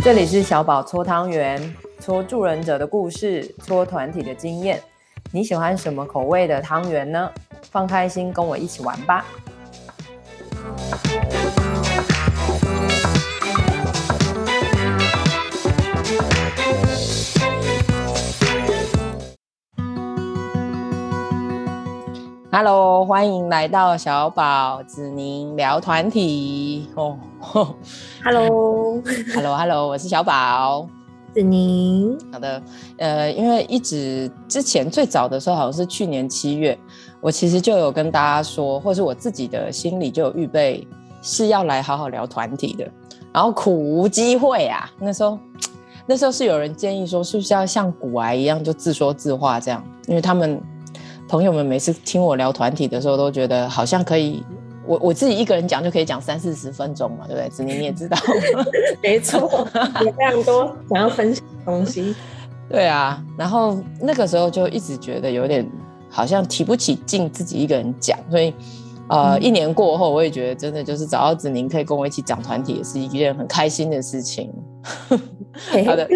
这里是小宝搓汤圆，搓助人者的故事，搓团体的经验。你喜欢什么口味的汤圆呢？放开心，跟我一起玩吧。Hello，欢迎来到小宝子宁聊团体哦。Hello，Hello，Hello，我是小宝子宁。好的，呃，因为一直之前最早的时候，好像是去年七月，我其实就有跟大家说，或是我自己的心里就有预备，是要来好好聊团体的。然后苦无机会啊，那时候 那时候是有人建议说，是不是要像古癌一样，就自说自话这样，因为他们。朋友们每次听我聊团体的时候，都觉得好像可以，我我自己一个人讲就可以讲三四十分钟嘛，对不对？子宁你也知道，没错，有非常多想要分享的东西。对啊，然后那个时候就一直觉得有点好像提不起劲，自己一个人讲，所以呃，嗯、一年过后，我也觉得真的就是找到子宁可以跟我一起讲团体，也是一件很开心的事情。好的，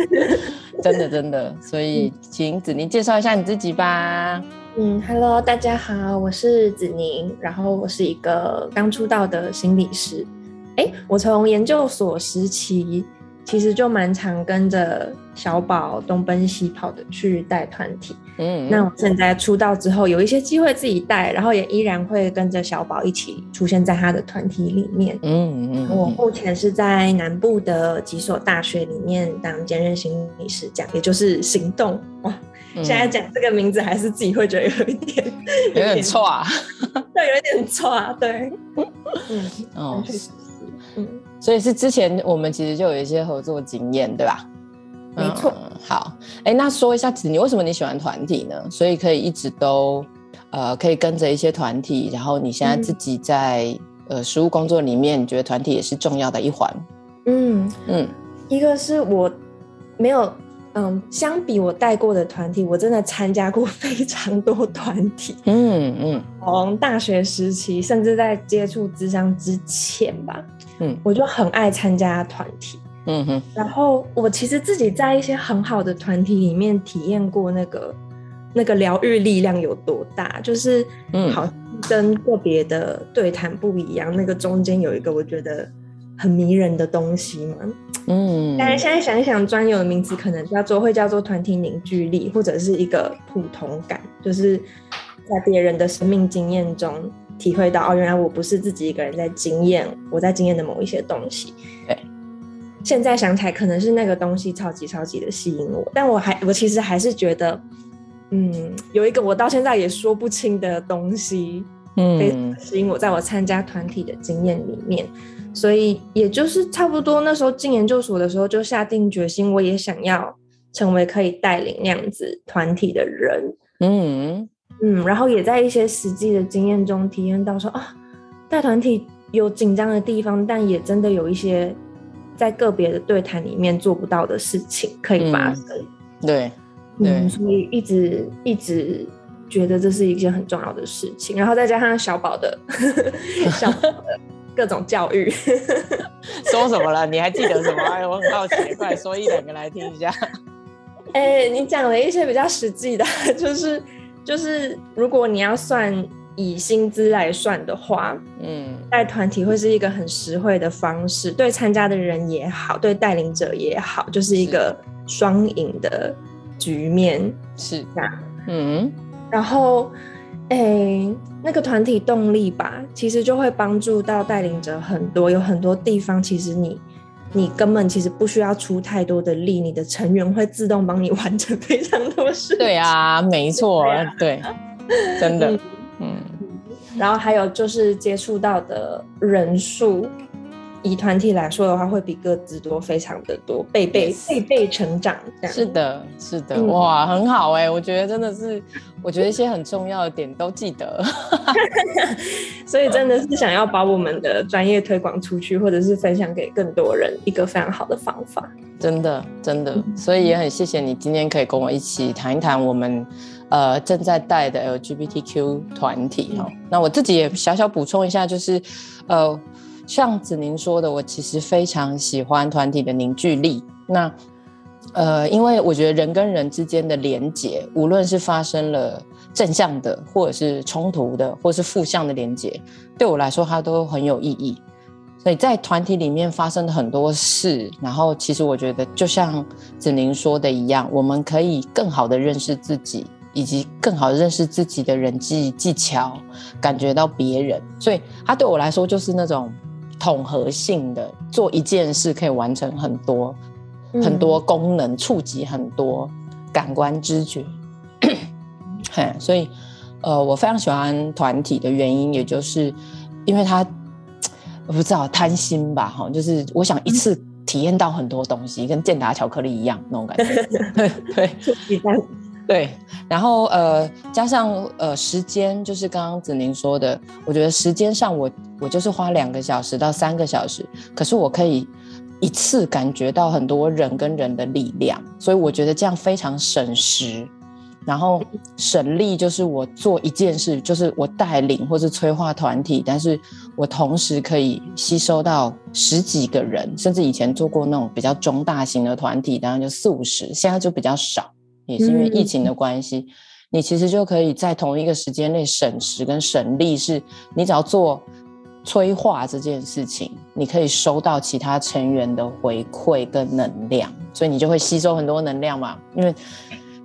真的真的，所以请子宁介绍一下你自己吧。嗯，Hello，大家好，我是子宁，然后我是一个刚出道的心理师。哎，我从研究所时期其实就蛮常跟着小宝东奔西跑的去带团体。嗯，那我现在出道之后有一些机会自己带，然后也依然会跟着小宝一起出现在他的团体里面。嗯嗯，我目前是在南部的几所大学里面当兼任心理师讲，也就是行动哇。现在讲这个名字，还是自己会觉得有一点，有点错啊，对，有一点错啊，对，嗯，哦，嗯，所以是之前我们其实就有一些合作经验，对吧？没错。嗯、好，哎，那说一下子你，为什么你喜欢团体呢？所以可以一直都呃，可以跟着一些团体，然后你现在自己在、嗯、呃实务工作里面，你觉得团体也是重要的一环？嗯嗯，一个是我没有。嗯，相比我带过的团体，我真的参加过 非常多团体。嗯嗯，从大学时期，甚至在接触智商之前吧，嗯，我就很爱参加团体。嗯哼，然后我其实自己在一些很好的团体里面体验过那个那个疗愈力量有多大，就是嗯，好像跟个别的对谈不一样，那个中间有一个我觉得很迷人的东西嘛。嗯，但是现在想一想，专有的名词可能叫做会叫做团体凝聚力，或者是一个普通感，就是在别人的生命经验中体会到哦，原来我不是自己一个人在经验，我在经验的某一些东西。对，现在想起来可能是那个东西超级超级的吸引我，但我还我其实还是觉得，嗯，有一个我到现在也说不清的东西，嗯，非常吸引我，在我参加团体的经验里面。所以，也就是差不多那时候进研究所的时候，就下定决心，我也想要成为可以带领那样子团体的人。嗯嗯，然后也在一些实际的经验中体验到说啊，带团体有紧张的地方，但也真的有一些在个别的对谈里面做不到的事情可以发生。嗯、对，对、嗯，所以一直一直觉得这是一件很重要的事情。然后再加上小宝的 小宝的。各种教育，说什么了？你还记得什么？哎，我很好奇，快说一两个来听一下。哎，你讲了一些比较实际的，就是就是，如果你要算以薪资来算的话，嗯，带团体会是一个很实惠的方式，对参加的人也好，对带领者也好，就是一个双赢的局面，是这样。嗯，然后。哎、欸，那个团体动力吧，其实就会帮助到带领者很多。有很多地方，其实你你根本其实不需要出太多的力，你的成员会自动帮你完成非常多事。对啊，没错，对，真的，嗯。嗯，然后还有就是接触到的人数。以团体来说的话，会比个资多非常的多，倍倍倍倍成长。是的，是的，嗯、哇，很好哎、欸，我觉得真的是，我觉得一些很重要的点都记得，所以真的是想要把我们的专业推广出去，或者是分享给更多人一个非常好的方法。真的，真的，所以也很谢谢你今天可以跟我一起谈一谈我们呃正在带的 LGBTQ 团体哈。嗯、那我自己也小小补充一下，就是呃。像子宁说的，我其实非常喜欢团体的凝聚力。那呃，因为我觉得人跟人之间的连结，无论是发生了正向的，或者是冲突的，或是负向的连结，对我来说它都很有意义。所以在团体里面发生的很多事，然后其实我觉得就像子宁说的一样，我们可以更好的认识自己，以及更好的认识自己的人际技巧，感觉到别人。所以它对我来说就是那种统合性的，做一件事可以完成很多、嗯、很多功能，触及很多感官知觉。所以呃，我非常喜欢团体的原因，也就是因为他。我不知道贪心吧，哈，就是我想一次体验到很多东西，嗯、跟健达巧克力一样那种感觉。对对，然后呃，加上呃时间，就是刚刚子宁说的，我觉得时间上我我就是花两个小时到三个小时，可是我可以一次感觉到很多人跟人的力量，所以我觉得这样非常省时。然后省力就是我做一件事，就是我带领或是催化团体，但是我同时可以吸收到十几个人，甚至以前做过那种比较中大型的团体，当然就四五十，现在就比较少，也是因为疫情的关系。嗯、你其实就可以在同一个时间内省时跟省力，是你只要做催化这件事情，你可以收到其他成员的回馈跟能量，所以你就会吸收很多能量嘛，因为。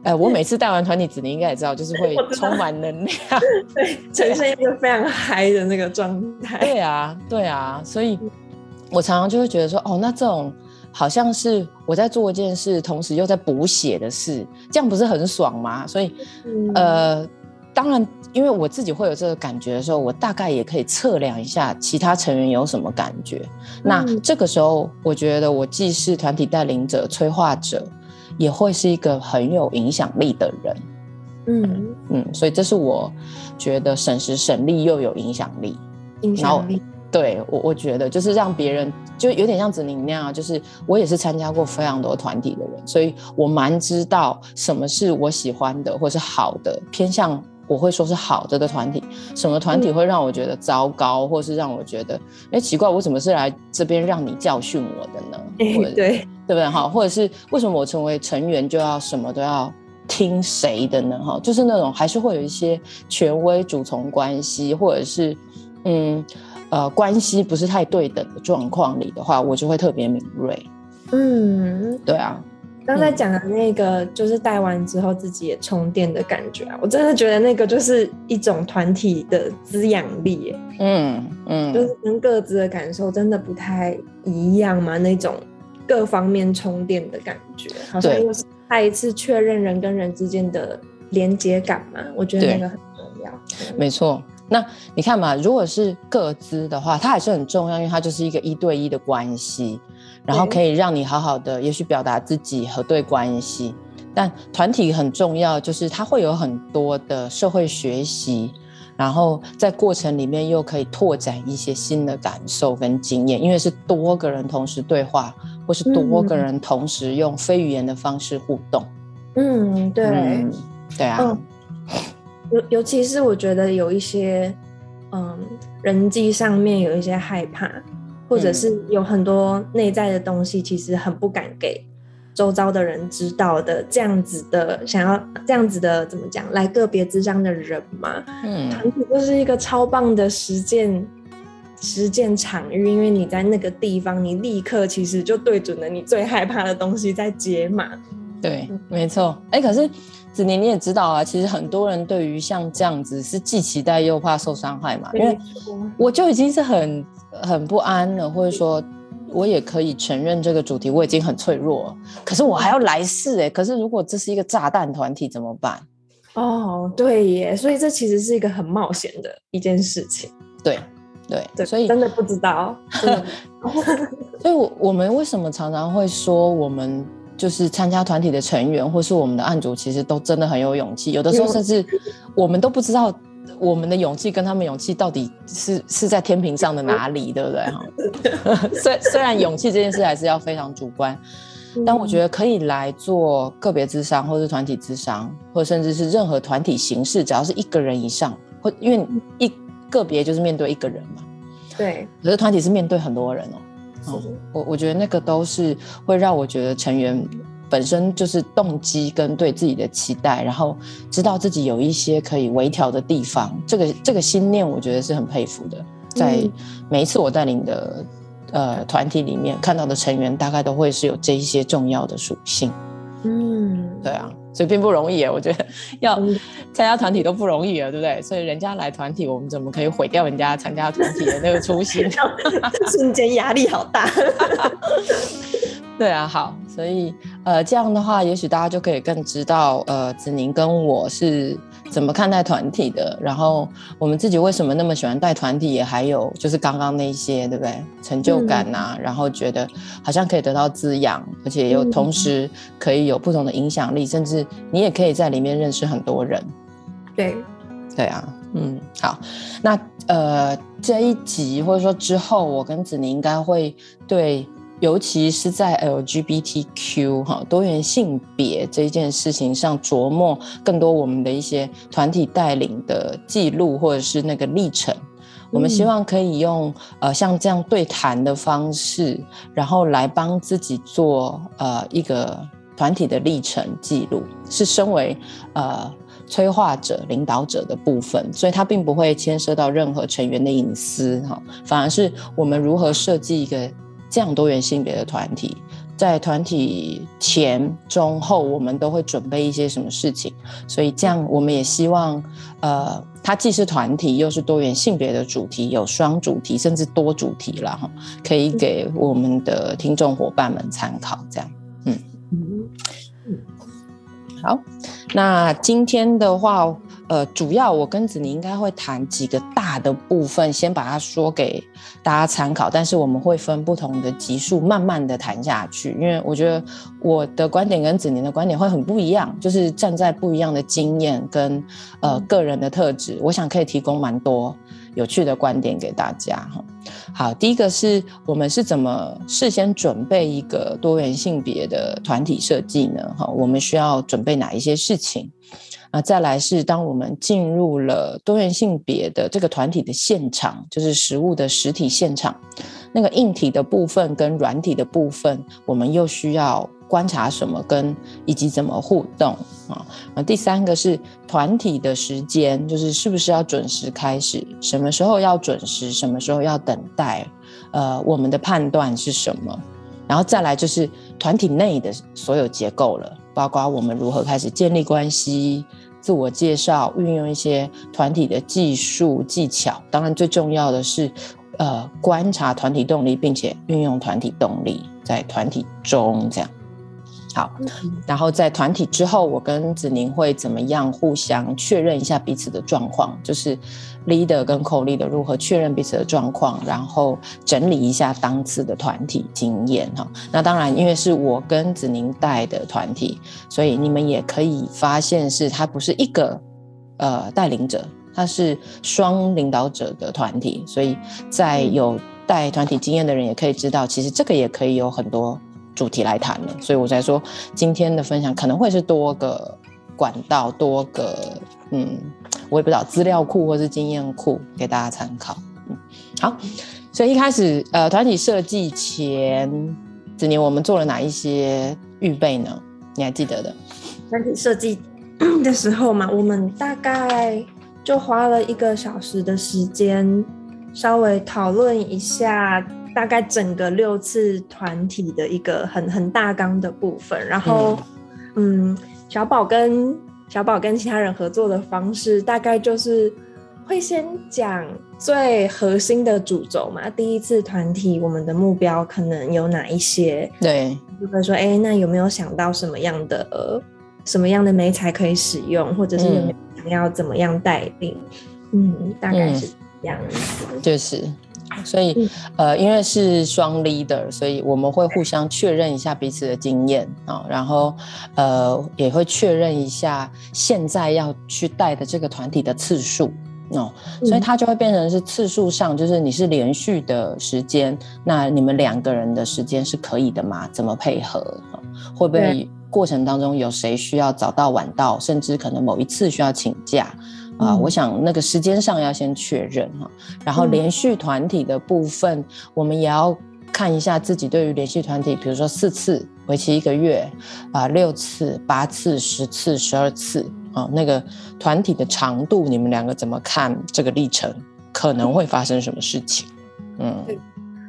哎、呃，我每次带完团体，子你应该也知道，就是会 充满能量，对，呈现一个非常嗨的那个状态。对啊，对啊，所以我常常就会觉得说，哦，那这种好像是我在做一件事，同时又在补血的事，这样不是很爽吗？所以，嗯、呃，当然，因为我自己会有这个感觉的时候，我大概也可以测量一下其他成员有什么感觉。嗯、那这个时候，我觉得我既是团体带领者、催化者。也会是一个很有影响力的人，嗯嗯，所以这是我觉得省时省力又有影响力，影响力。对我，我觉得就是让别人就有点像子宁那样，就是我也是参加过非常多团体的人，所以我蛮知道什么是我喜欢的或是好的偏向。我会说是好的的团体，什么团体会让我觉得糟糕，或是让我觉得哎奇怪，我怎么是来这边让你教训我的呢？对对对不对？哈，或者是为什么我成为成员就要什么都要听谁的呢？哈，就是那种还是会有一些权威主从关系，或者是嗯呃关系不是太对等的状况里的话，我就会特别敏锐。嗯，对啊。刚才讲的那个，就是戴完之后自己也充电的感觉啊！我真的觉得那个就是一种团体的滋养力，嗯嗯，就是跟各自的感受真的不太一样嘛，那种各方面充电的感觉，好像又是再一次确认人跟人之间的连接感嘛，我觉得那个很重要。没错，那你看嘛，如果是各资的话，它还是很重要，因为它就是一个一对一的关系。然后可以让你好好的，也许表达自己和对关系。但团体很重要，就是它会有很多的社会学习，然后在过程里面又可以拓展一些新的感受跟经验，因为是多个人同时对话，或是多个人同时用非语言的方式互动。嗯，对，嗯、对啊。嗯、尤尤其是我觉得有一些，嗯，人际上面有一些害怕。或者是有很多内在的东西，其实很不敢给周遭的人知道的，这样子的想要这样子的怎么讲，来个别咨商的人嘛，嗯，团体就是一个超棒的实践实践场域，因为你在那个地方，你立刻其实就对准了你最害怕的东西在解码。对，没错。哎、欸，可是子宁你也知道啊，其实很多人对于像这样子是既期待又怕受伤害嘛，因为我就已经是很。很不安了，或者说，我也可以承认这个主题我已经很脆弱，可是我还要来试哎，可是如果这是一个炸弹团体怎么办？哦，对耶，所以这其实是一个很冒险的一件事情。对对对，所以真的不知道。所以，我我们为什么常常会说，我们就是参加团体的成员，或是我们的案主，其实都真的很有勇气，有的时候甚至我们都不知道。我们的勇气跟他们勇气到底是是在天平上的哪里，对不对？哈，虽虽然勇气这件事还是要非常主观，但我觉得可以来做个别智商，或是团体智商，或甚至是任何团体形式，只要是一个人以上，或因为一个别就是面对一个人嘛，对，可是团体是面对很多人哦。哦，我我觉得那个都是会让我觉得成员本身就是动机跟对自己的期待，然后知道自己有一些可以微调的地方，这个这个心念我觉得是很佩服的。在每一次我带领的呃团体里面看到的成员，大概都会是有这一些重要的属性。嗯，对啊。所以并不容易，我觉得 要参加团体都不容易了，对不对？所以人家来团体，我们怎么可以毁掉人家参加团体的那个初心？瞬间压力好大。对啊，好，所以呃，这样的话，也许大家就可以更知道，呃，子宁跟我是怎么看待团体的。然后我们自己为什么那么喜欢带团体，也还有就是刚刚那些，对不对？成就感啊，嗯、然后觉得好像可以得到滋养，而且又同时可以有不同的影响力，嗯、甚至你也可以在里面认识很多人。对，对啊，嗯，好，那呃，这一集或者说之后，我跟子宁应该会对。尤其是在 LGBTQ 哈多元性别这一件事情上琢磨更多我们的一些团体带领的记录或者是那个历程，我们希望可以用呃像这样对谈的方式，然后来帮自己做呃一个团体的历程记录，是身为呃催化者、领导者的部分，所以它并不会牵涉到任何成员的隐私哈，反而是我们如何设计一个。这样多元性别的团体，在团体前、中、后，我们都会准备一些什么事情？所以这样，我们也希望，呃，它既是团体，又是多元性别的主题，有双主题，甚至多主题了哈，可以给我们的听众伙伴们参考。这样，嗯好，那今天的话。呃，主要我跟子宁应该会谈几个大的部分，先把它说给大家参考。但是我们会分不同的集数，慢慢的谈下去。因为我觉得我的观点跟子宁的观点会很不一样，就是站在不一样的经验跟呃个人的特质，我想可以提供蛮多有趣的观点给大家哈。好，第一个是我们是怎么事先准备一个多元性别的团体设计呢？哈，我们需要准备哪一些事情？啊，再来是当我们进入了多元性别的这个团体的现场，就是实物的实体现场，那个硬体的部分跟软体的部分，我们又需要观察什么，跟以及怎么互动啊？那第三个是团体的时间，就是是不是要准时开始，什么时候要准时，什么时候要等待？呃，我们的判断是什么？然后再来就是团体内的所有结构了。包括我们如何开始建立关系、自我介绍、运用一些团体的技术技巧。当然，最重要的是，呃，观察团体动力，并且运用团体动力在团体中这样。好，然后在团体之后，我跟子宁会怎么样互相确认一下彼此的状况，就是 leader 跟 co-leader 如何确认彼此的状况，然后整理一下当次的团体经验哈。那当然，因为是我跟子宁带的团体，所以你们也可以发现是他不是一个呃带领者，他是双领导者的团体，所以在有带团体经验的人也可以知道，其实这个也可以有很多。主题来谈了，所以我才说今天的分享可能会是多个管道，多个嗯，我也不知道资料库或是经验库给大家参考。嗯，好，所以一开始呃，团体设计前，子年我们做了哪一些预备呢？你还记得的？团体设计的时候嘛，我们大概就花了一个小时的时间，稍微讨论一下。大概整个六次团体的一个很很大纲的部分，然后，嗯，嗯，小宝跟小宝跟其他人合作的方式，大概就是会先讲最核心的主轴嘛。第一次团体，我们的目标可能有哪一些？对，就会说，哎、欸，那有没有想到什么样的呃，什么样的媒材可以使用，或者是有没有想要怎么样带领？嗯，嗯，大概是这样子，就是。所以，呃，因为是双 leader，所以我们会互相确认一下彼此的经验啊，然后，呃，也会确认一下现在要去带的这个团体的次数哦，所以。它就会变成是次数上，就是你是连续的时间，那你们两个人的时间是可以的吗？怎么配合？会不会过程当中有谁需要早到晚到，甚至可能某一次需要请假？啊、呃，我想那个时间上要先确认哈。然后连续团体的部分，我们也要看一下自己对于连续团体，比如说四次为期一个月啊，六次、八次、十次、十二次啊，那个团体的长度，你们两个怎么看这个历程？可能会发生什么事情？嗯。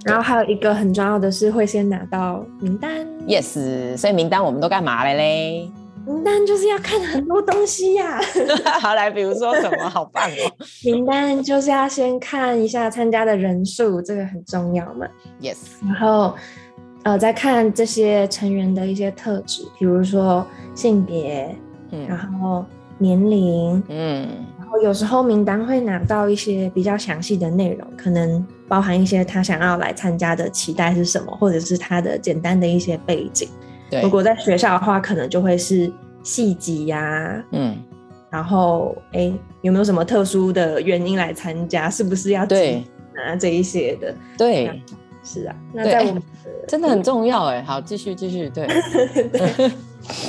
然后还有一个很重要的是，会先拿到名单。Yes，所以名单我们都干嘛了嘞？名单就是要看很多东西呀、啊。好，来，比如说什么？好棒哦！名单就是要先看一下参加的人数，这个很重要嘛。Yes，然后呃，再看这些成员的一些特质，比如说性别，嗯，然后年龄，嗯。有时候名单会拿到一些比较详细的内容，可能包含一些他想要来参加的期待是什么，或者是他的简单的一些背景。对，如果在学校的话，可能就会是系级呀，嗯，然后哎、欸，有没有什么特殊的原因来参加？是不是要对啊这一些的？对，是啊。那在我们真的很重要哎。好，继续继续，对。对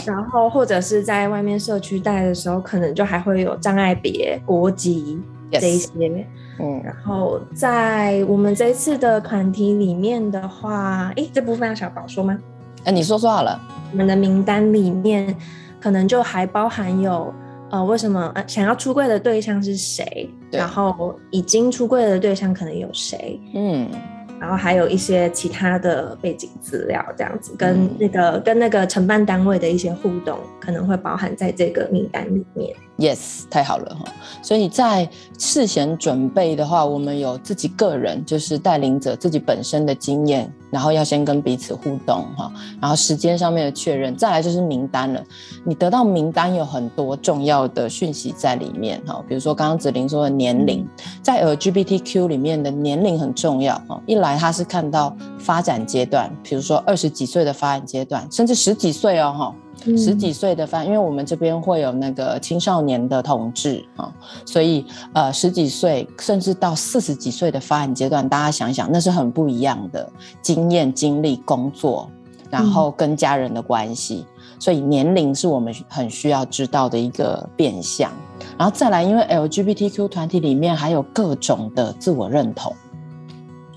然后或者是在外面社区带的时候，可能就还会有障碍别、国籍这一些。嗯，然后在我们这一次的团体里面的话，诶，这部分要小宝说吗？哎，你说说好了。我们的名单里面可能就还包含有，呃，为什么呃想要出柜的对象是谁？然后已经出柜的对象可能有谁？嗯。然后还有一些其他的背景资料，这样子跟那个、嗯、跟那个承办单位的一些互动，可能会包含在这个名单里面。Yes，太好了哈！所以在事前准备的话，我们有自己个人，就是带领者自己本身的经验，然后要先跟彼此互动哈，然后时间上面的确认，再来就是名单了。你得到名单有很多重要的讯息在里面哈，比如说刚刚子玲说的年龄，在 LGBTQ 里面的年龄很重要哈。一来他是看到发展阶段，比如说二十几岁的发展阶段，甚至十几岁哦哈。十几岁的发，因为我们这边会有那个青少年的同志啊，所以呃十几岁甚至到四十几岁的发展阶段，大家想想，那是很不一样的经验、经历、工作，然后跟家人的关系，所以年龄是我们很需要知道的一个变相。然后再来，因为 LGBTQ 团体里面还有各种的自我认同。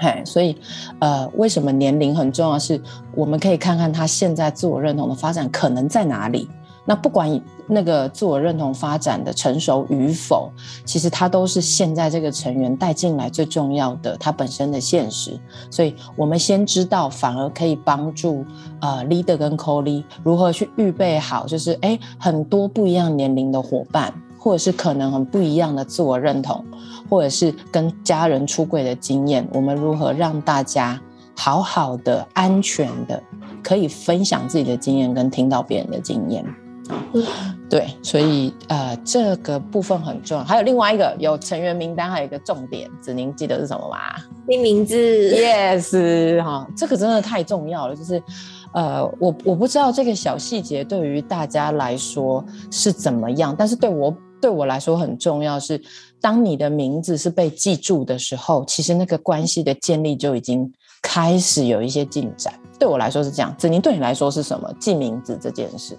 嘿，所以，呃，为什么年龄很重要？是我们可以看看他现在自我认同的发展可能在哪里。那不管那个自我认同发展的成熟与否，其实他都是现在这个成员带进来最重要的他本身的现实。所以我们先知道，反而可以帮助呃 leader 跟 co-le 如何去预备好，就是诶很多不一样年龄的伙伴。或者是可能很不一样的自我认同，或者是跟家人出柜的经验，我们如何让大家好好的、安全的可以分享自己的经验，跟听到别人的经验？对，所以呃，这个部分很重要。还有另外一个，有成员名单，还有一个重点，子宁记得是什么吗？听名字。Yes，哈，这个真的太重要了。就是呃，我我不知道这个小细节对于大家来说是怎么样，但是对我。对我来说很重要是，当你的名字是被记住的时候，其实那个关系的建立就已经开始有一些进展。对我来说是这样，子宁对你来说是什么？记名字这件事？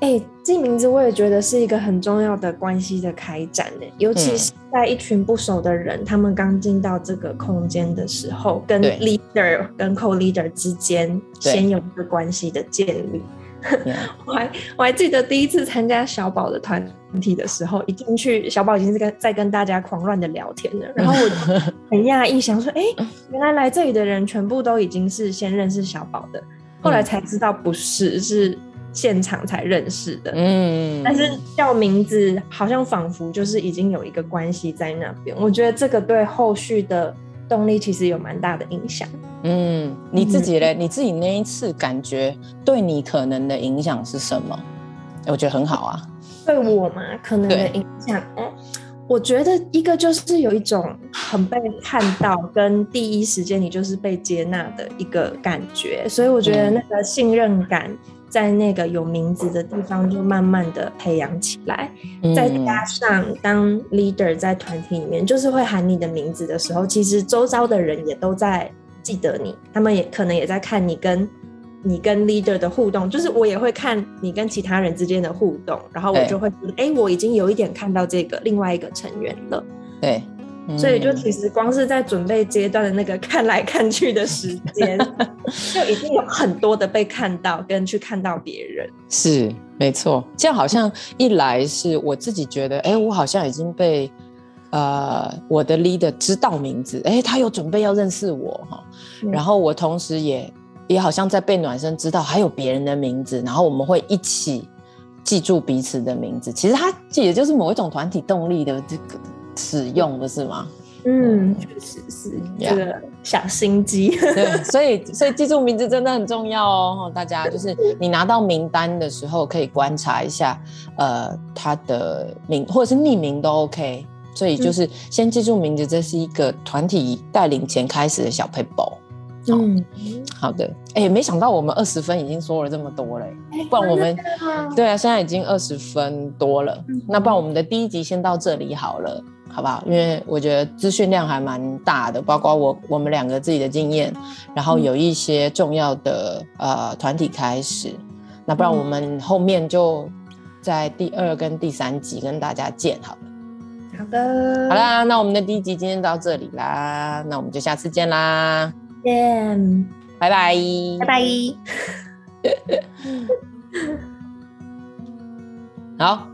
哎，记名字我也觉得是一个很重要的关系的开展呢，尤其是在一群不熟的人，嗯、他们刚进到这个空间的时候，跟 leader 跟 co-leader 之间先有一个关系的建立。我还我还记得第一次参加小宝的团体的时候，一进去小宝已经是跟在跟大家狂乱的聊天了，然后我很讶异，想说，哎、欸，原来来这里的人全部都已经是先认识小宝的，后来才知道不是，是现场才认识的。嗯，但是叫名字好像仿佛就是已经有一个关系在那边，我觉得这个对后续的。动力其实有蛮大的影响。嗯，你自己嘞？嗯、你自己那一次感觉对你可能的影响是什么？我觉得很好啊。对我嘛，可能的影响，嗯，我觉得一个就是有一种很被看到，跟第一时间你就是被接纳的一个感觉，所以我觉得那个信任感。在那个有名字的地方，就慢慢的培养起来。嗯、再加上当 leader 在团体里面，就是会喊你的名字的时候，其实周遭的人也都在记得你，他们也可能也在看你跟你跟 leader 的互动，就是我也会看你跟其他人之间的互动，然后我就会觉得，哎、欸欸，我已经有一点看到这个另外一个成员了。对。所以就其实光是在准备阶段的那个看来看去的时间，就已经有很多的被看到跟去看到别人。是，没错。这样好像一来是我自己觉得，哎、欸，我好像已经被呃我的 leader 知道名字，哎、欸，他有准备要认识我哈。然后我同时也也好像在被暖身知道还有别人的名字，然后我们会一起记住彼此的名字。其实它也就是某一种团体动力的这个。使用的是吗？嗯，确实是这个小心机。对，所以所以记住名字真的很重要哦。大家就是你拿到名单的时候，可以观察一下，呃，他的名或者是匿名都 OK。所以就是先记住名字，这是一个团体带领前开始的小 paper。嗯，好的。哎、欸，没想到我们二十分已经说了这么多了，不然我们对啊，现在已经二十分多了。那不然我们的第一集先到这里好了。好不好？因为我觉得资讯量还蛮大的，包括我我们两个自己的经验，然后有一些重要的呃团体开始，那不然我们后面就在第二跟第三集跟大家见好了。好的，好啦，那我们的第一集今天到这里啦，那我们就下次见啦，见，拜拜，拜拜，好。